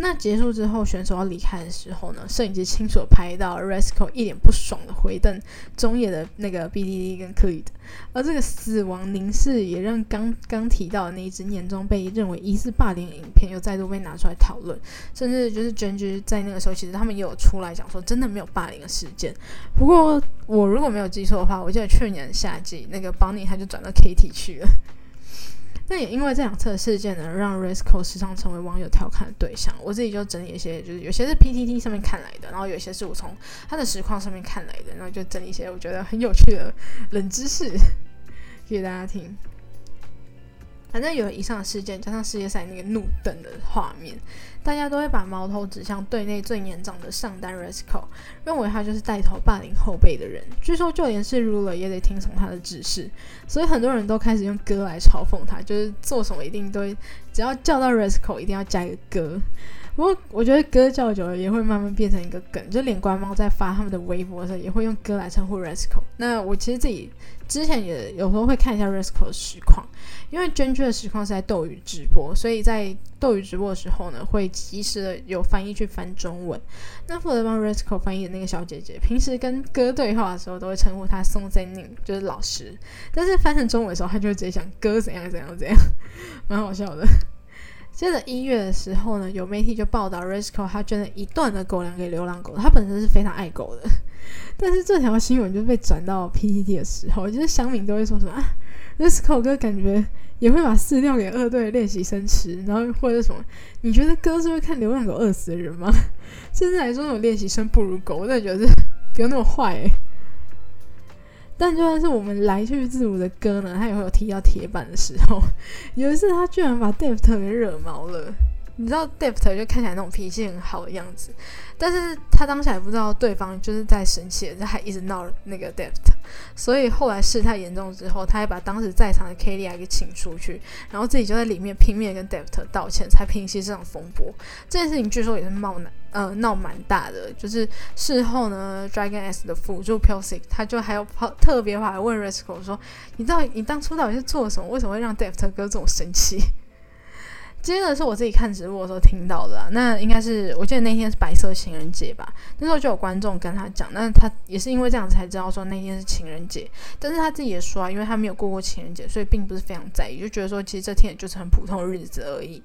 那结束之后，选手要离开的时候呢，摄影机清楚拍到 Resco 一脸不爽的回瞪中野的那个 BDD 跟克里的，而这个死亡凝视也让刚刚提到的那一支年终被认为疑似霸凌影片又再度被拿出来讨论，甚至就是 JNG 在那个时候，其实他们也有出来讲说，真的没有霸凌的事件。不过我如果没有记错的话，我记得去年夏季那个 Bonnie 他就转到 KT 去了。那也因为这两次的事件呢，让 Risco 时常成为网友调侃的对象。我自己就整理一些，就是有些是 PTT 上面看来的，然后有些是我从他的实况上面看来的，然后就整理一些我觉得很有趣的冷知识 给大家听。反正有了以上的事件，加上世界赛那个怒瞪的画面，大家都会把矛头指向队内最年长的上单 Resco，认为他就是带头霸凌后辈的人。据说就连是 Ruler 也得听从他的指示，所以很多人都开始用歌来嘲讽他，就是做什么一定都只要叫到 Resco，一定要加一个歌。不过我觉得歌叫久了也会慢慢变成一个梗，就连官方在发他们的微博的时候，也会用歌来称呼 Resco。那我其实自己之前也有时候会看一下 Resco 的实况，因为娟娟的实况是在斗鱼直播，所以在斗鱼直播的时候呢，会及时的有翻译去翻中文。那负责帮 Resco 翻译的那个小姐姐，平时跟哥对话的时候，都会称呼她宋在宁，就是老师。但是翻成中文的时候，她就会直接讲哥怎样怎样怎样，蛮好笑的。接着一月的时候呢，有媒体就报道 Resco 他捐了一段的狗粮给流浪狗，他本身是非常爱狗的。但是这条新闻就被转到 PTT 的时候，就是乡民都会说什么啊，Resco 哥感觉也会把饲料给二队练习生吃，然后或者什么，你觉得哥是会看流浪狗饿死的人吗？甚至还说那种练习生不如狗，我真的觉得是不用那么坏诶。但就算是我们来去自如的歌呢，他也会有提到铁板的时候。有一次，他居然把 Deft 给惹毛了。你知道 Deft 就看起来那种脾气很好的样子，但是他当时还不知道对方就是在生气，他还一直闹那个 Deft。所以后来事态严重之后，他还把当时在场的 k d i 给请出去，然后自己就在里面拼命跟 Deft 道歉，才平息这场风波。这件事情据说也是闹难。呃，闹蛮大的，就是事后呢，Dragon S 的辅助 p u l s i c 他就还要跑特别跑来问 Rascal 说：“你到底你当初到底是做了什么？为什么会让 Deft 哥这么生气？”接着是我自己看直播的时候听到的，那应该是我记得那天是白色情人节吧，那时候就有观众跟他讲，那他也是因为这样才知道说那天是情人节，但是他自己也说啊，因为他没有过过情人节，所以并不是非常在意，就觉得说其实这天也就是很普通的日子而已。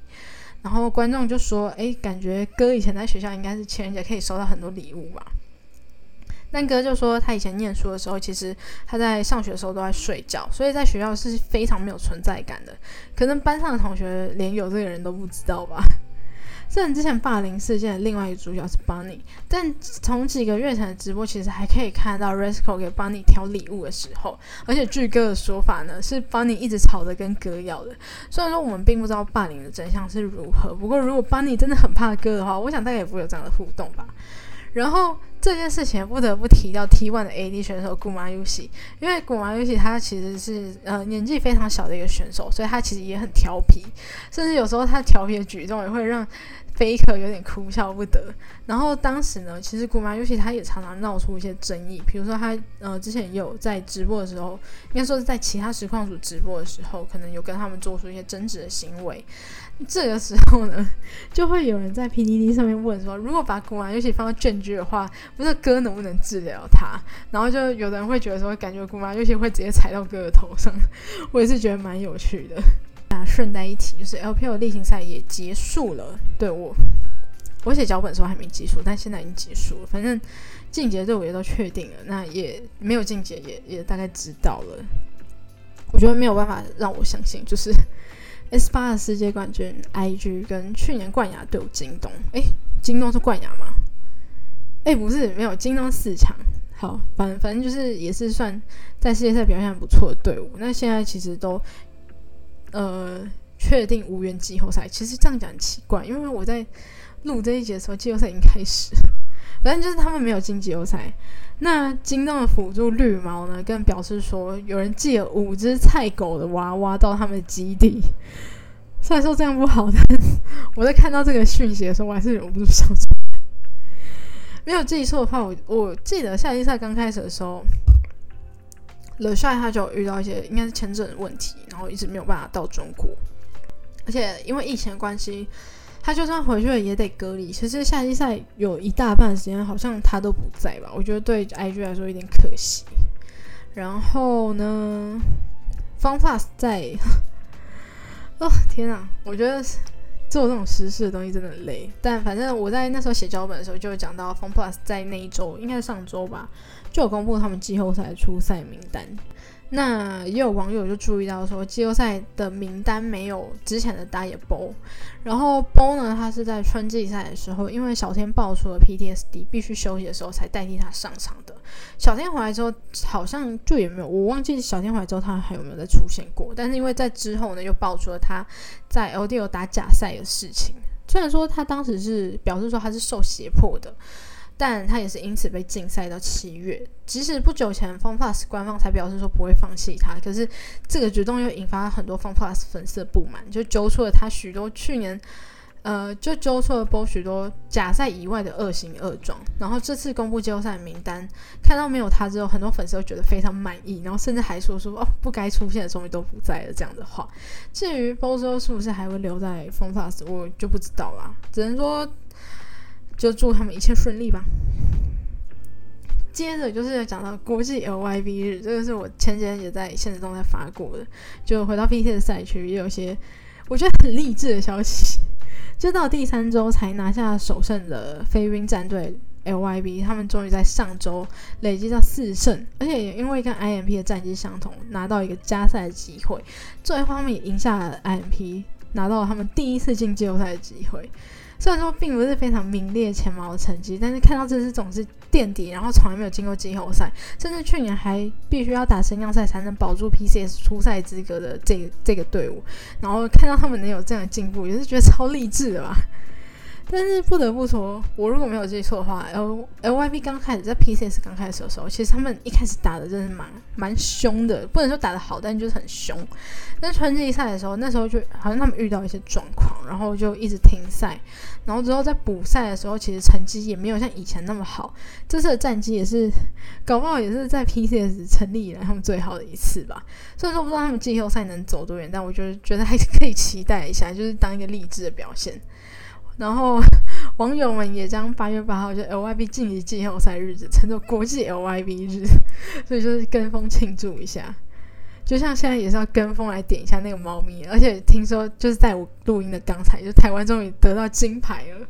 然后观众就说：“诶，感觉哥以前在学校应该是情人节可以收到很多礼物吧？”但哥就说他以前念书的时候，其实他在上学的时候都在睡觉，所以在学校是非常没有存在感的。可能班上的同学连有这个人都不知道吧。虽然之前霸凌事件的另外一个主角是 Bunny，但从几个月前的直播，其实还可以看到 Rascal 给 Bunny 挑礼物的时候，而且据哥的说法呢，是 Bunny 一直吵着跟哥要的。虽然说我们并不知道霸凌的真相是如何，不过如果 Bunny 真的很怕哥的话，我想大概也不会有这样的互动吧。然后这件事情不得不提到 T1 的 AD 选手古马游戏，因为古马游戏他其实是呃年纪非常小的一个选手，所以他其实也很调皮，甚至有时候他调皮的举动也会让。Faker 有点哭笑不得，然后当时呢，其实古马游戏他也常常闹出一些争议，比如说他呃之前有在直播的时候，应该说是在其他实况组直播的时候，可能有跟他们做出一些争执的行为。这个时候呢，就会有人在 PDD 上面问说，如果把古马游戏放到卷居的话，不知道哥能不能治疗他？然后就有人会觉得说，感觉古马游戏会直接踩到哥的头上，我也是觉得蛮有趣的。顺带一提，就是 LPL 例行赛也结束了。对我，我写脚本的时候还没结束，但现在已经结束了。反正进阶队伍也都确定了，那也没有进阶，也也大概知道了。我觉得没有办法让我相信，就是 S 八的世界冠军 IG 跟去年冠亚队伍京东，诶，京东是冠亚吗？诶，不是，没有京东四强。好，反反正就是也是算在世界赛表现不错的队伍。那现在其实都。呃，确定无缘季后赛。其实这样讲很奇怪，因为我在录这一节的时候，季后赛已经开始。反正就是他们没有进季后赛。那京东的辅助绿毛呢，更表示说，有人寄了五只菜狗的娃娃到他们的基地。虽然说这样不好，但我在看到这个讯息的时候，我还是忍不住笑出来。没有记错的话，我我记得夏季赛刚开始的时候。了帅他就遇到一些应该是签证的问题，然后一直没有办法到中国，而且因为疫情的关系，他就算回去了也得隔离。其实夏季赛有一大半时间好像他都不在吧，我觉得对 IG 来说有点可惜。然后呢方 p a s 在，哦天啊，我觉得做这种实事的东西真的很累。但反正我在那时候写脚本的时候就讲到方 Plus 在那一周，应该是上周吧。就有公布他们季后赛初赛名单，那也有网友就注意到说，季后赛的名单没有之前的打野波，然后波呢，他是在春季赛的时候，因为小天爆出了 PTSD，必须休息的时候才代替他上场的。小天回来之后，好像就也没有，我忘记小天回来之后他还有没有再出现过。但是因为在之后呢，又爆出了他在 LDO 打假赛的事情，虽然说他当时是表示说他是受胁迫的。但他也是因此被禁赛到七月。即使不久前 FunPlus 官方才表示说不会放弃他，可是这个举动又引发很多 FunPlus 粉丝的不满，就揪出了他许多去年，呃，就揪出了波许多假赛以外的恶行恶状。然后这次公布季后赛名单，看到没有他之后，很多粉丝都觉得非常满意，然后甚至还说说哦，不该出现的终于都不在了这样的话。至于 Bozo 是不是还会留在 FunPlus，我就不知道啦，只能说。就祝他们一切顺利吧。接着就是讲到国际 LYB 日，这个是我前几天也在现实中在发过的。就回到 PT 的赛区，也有些我觉得很励志的消息。就到第三周才拿下首胜的飞鹰战队 LYB，他们终于在上周累积到四胜，而且也因为跟 IMP 的战绩相同，拿到一个加赛的机会。最后他们也赢下了 IMP，拿到了他们第一次进季后赛的机会。虽然说并不是非常名列前茅的成绩，但是看到这支总是垫底，然后从来没有进过季后赛，甚至去年还必须要打升降赛才能保住 PCS 初赛资格的这个这个队伍，然后看到他们能有这样的进步，也是觉得超励志的吧。但是不得不说，我如果没有记错的话，L L Y B 刚开始在 P C S 刚开始的时候，其实他们一开始打的真的是蛮蛮凶的，不能说打的好，但就是很凶。但春季赛的时候，那时候就好像他们遇到一些状况，然后就一直停赛，然后之后在补赛的时候，其实成绩也没有像以前那么好。这次的战绩也是搞不好也是在 P C S 成立以来他们最好的一次吧。虽然说不知道他们季后赛能走多远，但我就是觉得还是可以期待一下，就是当一个励志的表现。然后网友们也将八月八号就 LYB 晋级季后赛日子称作国际 LYB 日，所以就是跟风庆祝一下。就像现在也是要跟风来点一下那个猫咪，而且听说就是在我录音的刚才，就台湾终于得到金牌了。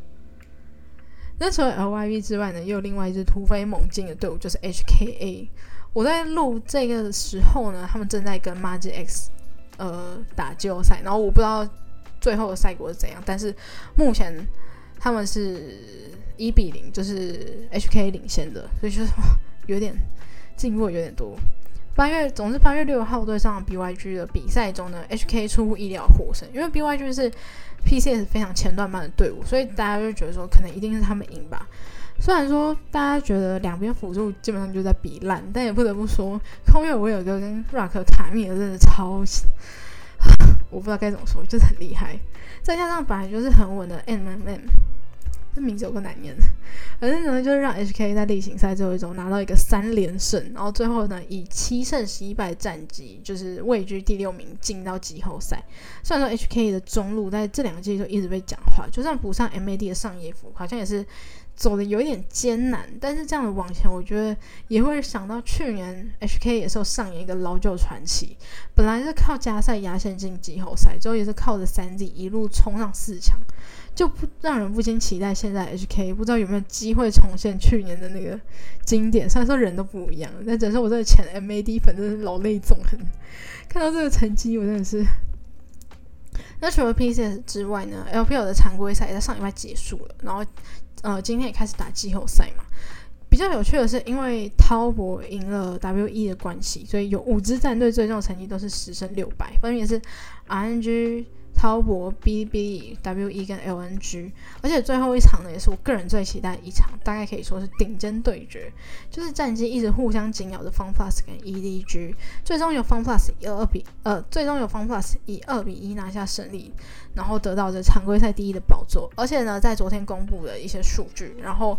那除了 L Y B 之外呢，又有另外一支突飞猛进的队伍，就是 HKA。我在录这个时候呢，他们正在跟 Magic X 呃打季后赛，然后我不知道最后的赛果是怎样，但是目前他们是一比零，就是 HK 领先的，所以就是有点进步有点多。八月，总之八月六号对上 BYG 的比赛中呢，HK 出乎意料获胜，因为 BYG 是 PCS 非常前段班的队伍，所以大家就觉得说可能一定是他们赢吧。虽然说大家觉得两边辅助基本上就在比烂，但也不得不说，空月我有个跟 Rock 卡密尔真的超，我不知道该怎么说，就是很厉害，再加上本来就是很稳的 MMM。这名字有个难念，反正呢就是让 HK 在例行赛最后一周拿到一个三连胜，然后最后呢以七胜十一败战绩，就是位居第六名进到季后赛。虽然说 HK 的中路在这两个季就一直被讲话，就算补上 MAD 的上野服，好像也是走的有一点艰难。但是这样的往前，我觉得也会想到去年 HK 也是有上演一个老旧传奇，本来是靠加赛压线进季后赛，最后也是靠着三 D 一路冲上四强。就不让人不禁期待，现在 HK 不知道有没有机会重现去年的那个经典。虽然说人都不一样，但只是我这个前 MAD 粉真是老泪纵横。看到这个成绩，我真的是……那除了 PCS 之外呢？LPL 的常规赛在上礼拜结束了，然后呃，今天也开始打季后赛嘛。比较有趣的是，因为滔博赢了 WE 的关系，所以有五支战队最终成绩都是十胜六败，分别是 RNG。滔博、B B W E 跟 L N G，而且最后一场呢，也是我个人最期待的一场，大概可以说是顶尖对决，就是战绩一直互相紧咬的 Fun Plus 跟 E D G，最终由 Fun Plus 以二比呃，最终由 Fun Plus 以二比一拿下胜利，然后得到这常规赛第一的宝座。而且呢，在昨天公布的一些数据，然后。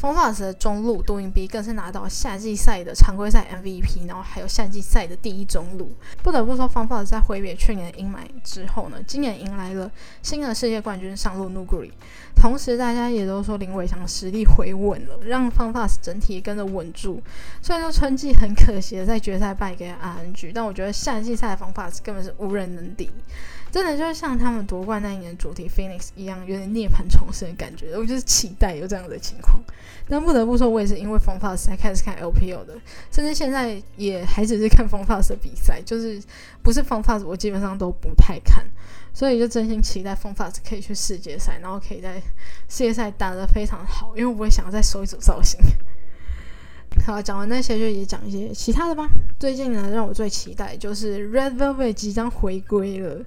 F o s 的中路杜英 B 更是拿到夏季赛的常规赛 MVP，然后还有夏季赛的第一中路。不得不说 f o s 在挥别去年的阴霾之后呢，今年迎来了新的世界冠军上路 NUGRI。同时，大家也都说林伟翔实力回稳了，让 f o s 整体跟着稳住。虽然说春季很可惜的在决赛败给 RNG，但我觉得夏季赛的 f o s 根本是无人能敌。真的就是像他们夺冠那一年主题 Phoenix 一样，有点涅槃重生的感觉。我就是期待有这样的情况。但不得不说，我也是因为 f o n f a s 才开始看 LPL 的，甚至现在也还只是看 f o n f a s 的比赛，就是不是 f o n f a s 我基本上都不太看。所以就真心期待 f o n f a s 可以去世界赛，然后可以在世界赛打得非常好，因为我会想要再收一组造型。好，讲完那些就也讲一些其他的吧。最近呢，让我最期待就是 Red Velvet 即将回归了。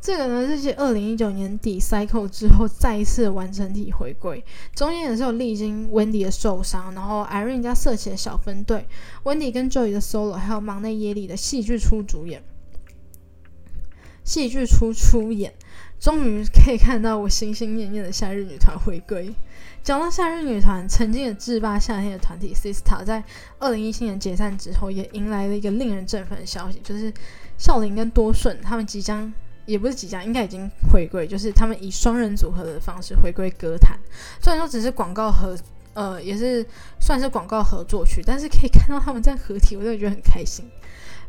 这个呢，是继二零一九年底 Cycle 之后再一次完成体回归，中间也是有历经 Wendy 的受伤，然后 Irene 家色起的小分队，Wendy 跟 Joey 的 solo，还有忙内耶里的戏剧出主演，戏剧出出演，终于可以看到我心心念念的夏日女团回归。讲到夏日女团，曾经的制霸夏天的团体 Sister，在二零一七年解散之后，也迎来了一个令人振奋的消息，就是孝琳跟多顺他们即将。也不是即将，应该已经回归，就是他们以双人组合的方式回归歌坛。虽然说只是广告合，呃，也是算是广告合作曲，但是可以看到他们在合体，我真的觉得很开心。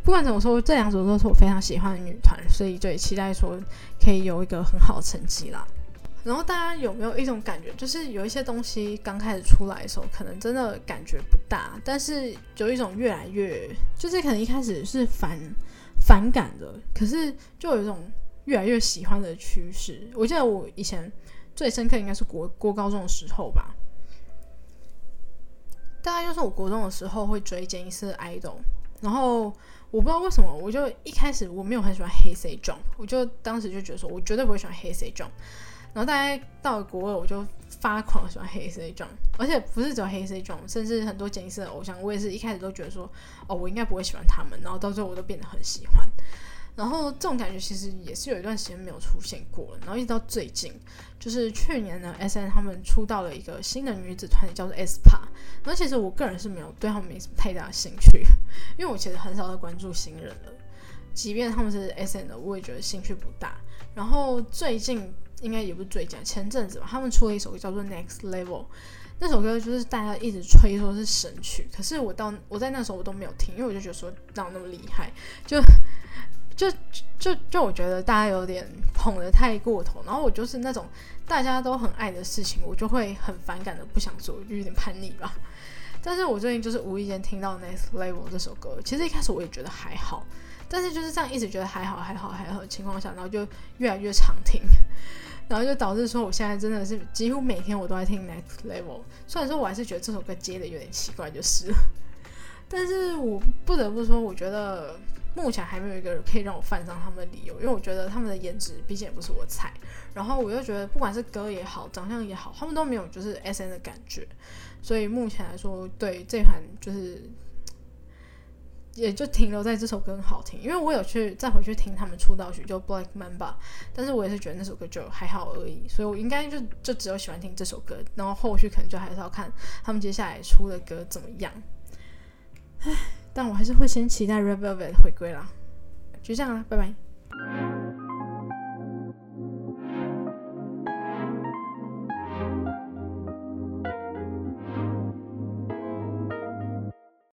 不管怎么说，这两组都是我非常喜欢的女团，所以就也期待说可以有一个很好的成绩啦。然后大家有没有一种感觉，就是有一些东西刚开始出来的时候，可能真的感觉不大，但是有一种越来越，就是可能一开始是反反感的，可是就有一种。越来越喜欢的趋势。我记得我以前最深刻应该是国国高中的时候吧，大概就是我国中的时候会追杰尼斯的 idol，然后我不知道为什么，我就一开始我没有很喜欢黑 C 壮我就当时就觉得说我绝对不会喜欢黑 C 壮然后大概到了国二我就发狂喜欢黑 C 壮而且不是只有黑 C 壮甚至很多杰尼斯的偶像，我也是一开始都觉得说哦我应该不会喜欢他们，然后到最后我都变得很喜欢。然后这种感觉其实也是有一段时间没有出现过了，然后一直到最近，就是去年呢，S N 他们出道了一个新的女子团体，叫做 S P A。然后其实我个人是没有对他们没什么太大的兴趣，因为我其实很少在关注新人了。即便他们是 S N 的，我也觉得兴趣不大。然后最近应该也不是最近，前阵子吧，他们出了一首歌叫做《Next Level》，那首歌就是大家一直吹说是神曲，可是我到我在那时候我都没有听，因为我就觉得说哪有那么厉害，就就就就我觉得大家有点 捧得太过头，然后我就是那种大家都很爱的事情，我就会很反感的不想做，就有点叛逆吧。但是我最近就是无意间听到《Next Level》这首歌，其实一开始我也觉得还好，但是就是这样一直觉得还好还好还好的情况下，然后就越来越常听，然后就导致说我现在真的是几乎每天我都在听《Next Level》，虽然说我还是觉得这首歌接的有点奇怪，就是，但是我不得不说，我觉得目前还没有一个可以让我犯上他们的理由，因为我觉得他们的颜值毕竟也不是我菜，然后我又觉得不管是歌也好，长相也好，他们都没有就是 S N 的感觉。所以目前来说，对这盘就是，也就停留在这首歌很好听。因为我有去再回去听他们出道曲，就《Black Mamba》，但是我也是觉得那首歌就还好而已。所以我应该就就只有喜欢听这首歌，然后后续可能就还是要看他们接下来出的歌怎么样。唉，但我还是会先期待 Red Velvet 回归啦。就这样啦，拜拜。